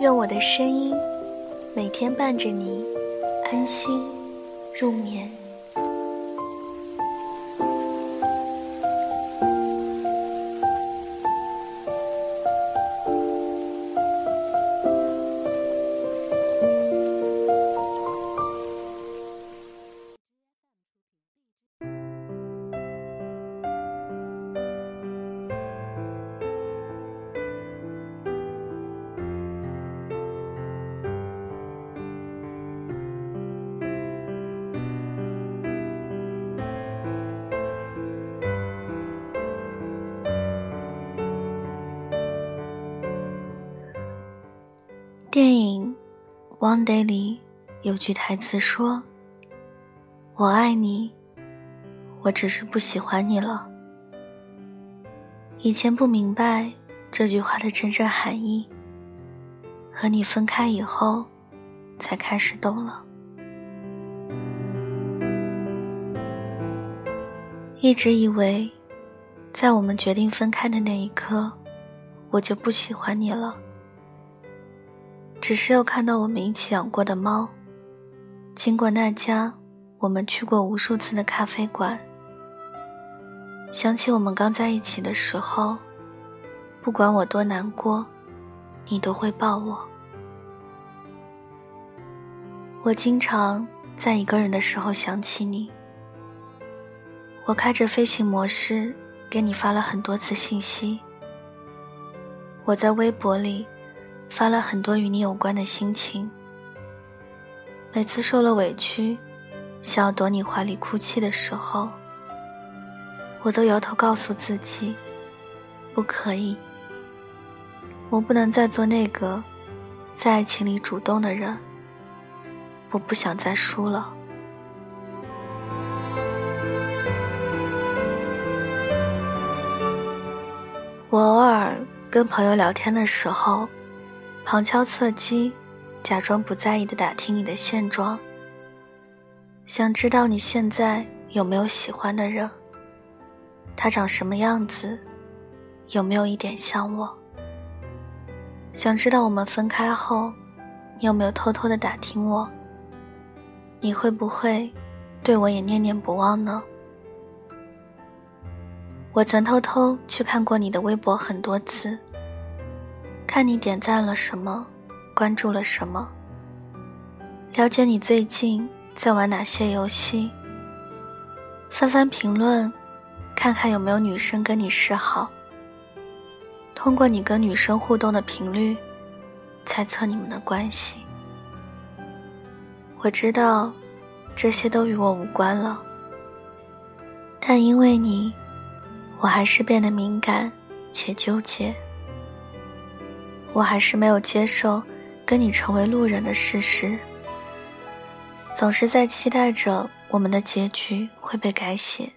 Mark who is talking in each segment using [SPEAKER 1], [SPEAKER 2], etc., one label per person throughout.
[SPEAKER 1] 愿我的声音每天伴着你安心入眠。电影《One Day》里有句台词说：“我爱你，我只是不喜欢你了。”以前不明白这句话的真正含义，和你分开以后，才开始懂了。一直以为，在我们决定分开的那一刻，我就不喜欢你了。只是又看到我们一起养过的猫，经过那家我们去过无数次的咖啡馆，想起我们刚在一起的时候，不管我多难过，你都会抱我。我经常在一个人的时候想起你，我开着飞行模式给你发了很多次信息，我在微博里。发了很多与你有关的心情。每次受了委屈，想要躲你怀里哭泣的时候，我都摇头告诉自己，不可以。我不能再做那个在爱情里主动的人。我不想再输了。我偶尔跟朋友聊天的时候。旁敲侧击，假装不在意的打听你的现状，想知道你现在有没有喜欢的人，他长什么样子，有没有一点像我。想知道我们分开后，你有没有偷偷的打听我，你会不会对我也念念不忘呢？我曾偷偷去看过你的微博很多次。看你点赞了什么，关注了什么，了解你最近在玩哪些游戏，翻翻评论，看看有没有女生跟你示好。通过你跟女生互动的频率，猜测你们的关系。我知道，这些都与我无关了，但因为你，我还是变得敏感且纠结。我还是没有接受跟你成为路人的事实，总是在期待着我们的结局会被改写。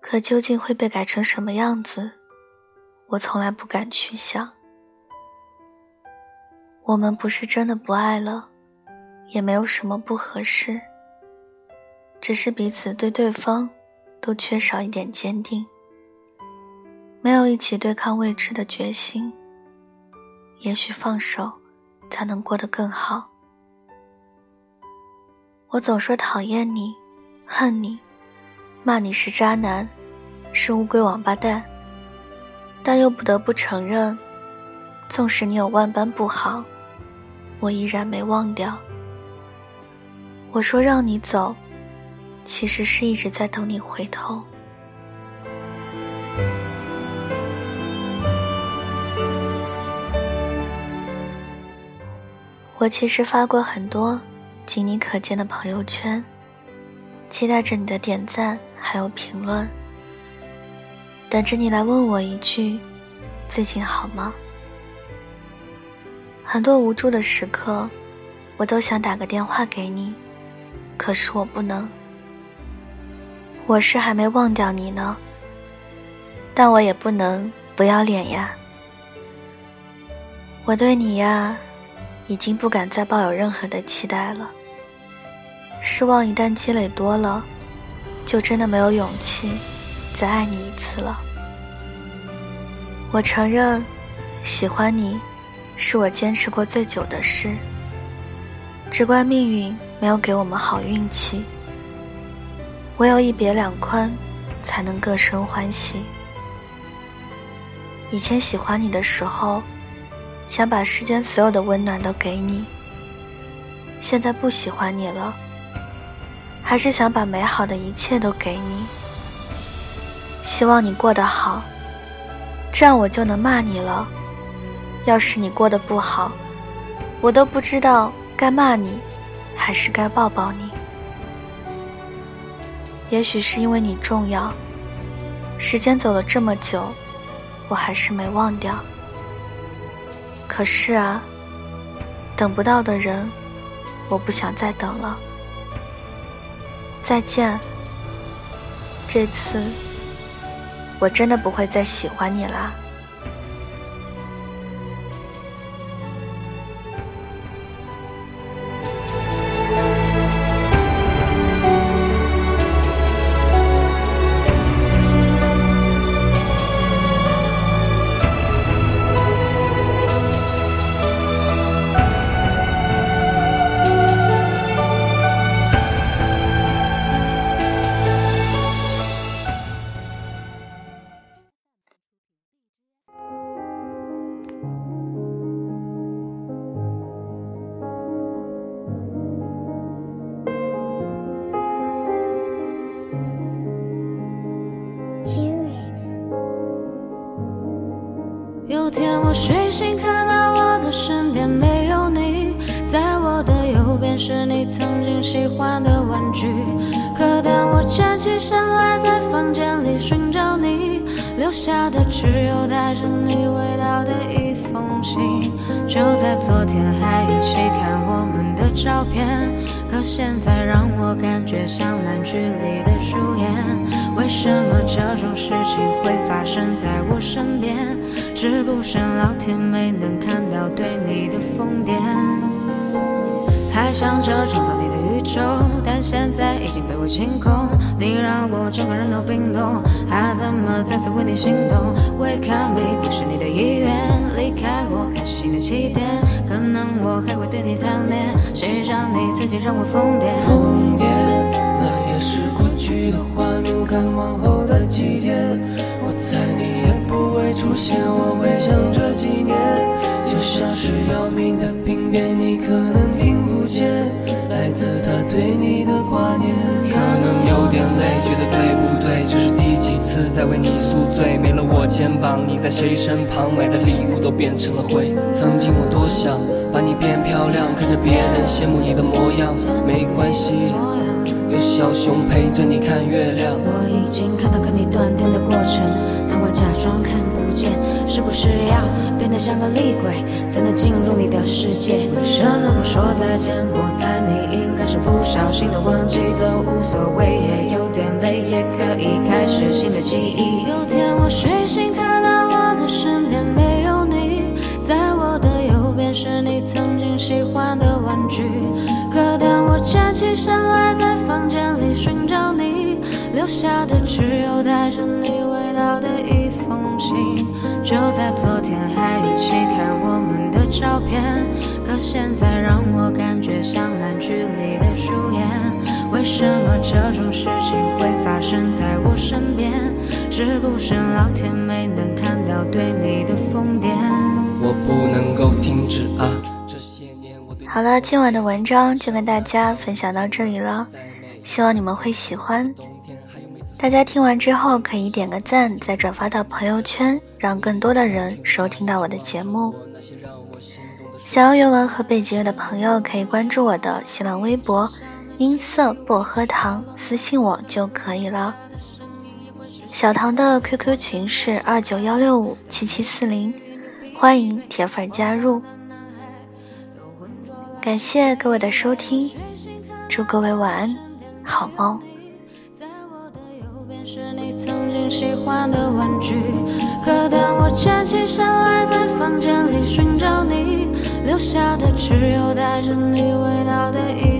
[SPEAKER 1] 可究竟会被改成什么样子，我从来不敢去想。我们不是真的不爱了，也没有什么不合适，只是彼此对对方都缺少一点坚定，没有一起对抗未知的决心。也许放手，才能过得更好。我总说讨厌你，恨你，骂你是渣男，是乌龟王八蛋，但又不得不承认，纵使你有万般不好，我依然没忘掉。我说让你走，其实是一直在等你回头。我其实发过很多仅你可见的朋友圈，期待着你的点赞还有评论，等着你来问我一句：“最近好吗？”很多无助的时刻，我都想打个电话给你，可是我不能。我是还没忘掉你呢，但我也不能不要脸呀。我对你呀，已经不敢再抱有任何的期待了。失望一旦积累多了，就真的没有勇气再爱你一次了。我承认，喜欢你，是我坚持过最久的事。只怪命运没有给我们好运气。唯有一别两宽，才能各生欢喜。以前喜欢你的时候，想把世间所有的温暖都给你。现在不喜欢你了，还是想把美好的一切都给你。希望你过得好，这样我就能骂你了。要是你过得不好，我都不知道该骂你，还是该抱抱你。也许是因为你重要，时间走了这么久，我还是没忘掉。可是啊，等不到的人，我不想再等了。再见，这次我真的不会再喜欢你了。
[SPEAKER 2] 有天我睡醒，看到我的身边没有你，在我的右边是你曾经喜欢的玩具。可当我站起身来，在房间里寻找你，留下的只有带着你味道的一封信。就在昨天还一起看我们的照片，可现在让我感觉像烂剧里的主演。为什么这种事情会发生在我身边？是不是老天没能看到对你的疯癫？还想着创造你的宇宙，但现在已经被我清空。你让我整个人都冰冻，还怎么再次为你心动？？Wake up me，不是你的意愿，离开我开始新的起点。可能我还会对你贪恋，谁让你曾经让我疯癫？
[SPEAKER 3] 疯癫，那也是过去的画面。看往后的几天，我猜你也不会出现。我回想这几年，就像是要命的病变，你可能对你的挂念。可能有点累，觉得对不对？在为你宿醉？没了我肩膀，你在谁身旁？买的礼物都变成了灰。曾经我多想把你变漂亮，看着别人羡慕你的模样，没关系。有小熊陪着你看月亮。
[SPEAKER 2] 我已经看到跟你断电的过程，但我假装看不见。是不是要变得像个厉鬼，才能进入你的世界？为什么不说再见？我猜你应该是不小心的忘记，都无所谓，也有可以开始新的记忆。有天我睡醒，看到我的身边没有你，在我的右边是你曾经喜欢的玩具。可当我站起身来，在房间里寻找你，留下的只有带着你味道的一封信。就在昨天还一起看我们的照片，可现在让我感觉像烂剧里的主演。为什么这种事情会发生在我身边？是不是老天没能看到对你的疯癫？
[SPEAKER 3] 我不能够停止啊！
[SPEAKER 1] 好了，今晚的文章就跟大家分享到这里了，希望你们会喜欢。大家听完之后可以点个赞，再转发到朋友圈，让更多的人收听到我的节目。想要原文和背景乐的朋友可以关注我的新浪微博“音色薄荷糖”，私信我就可以了。小唐的 QQ 群是二九幺六五七七四零，欢迎铁粉加入。感谢各位的收听，祝各位晚安，好梦。
[SPEAKER 2] 在我的右边是你曾经喜欢的玩具，可当我站起身来，在房间里寻找你，留下的只有带着你味道的一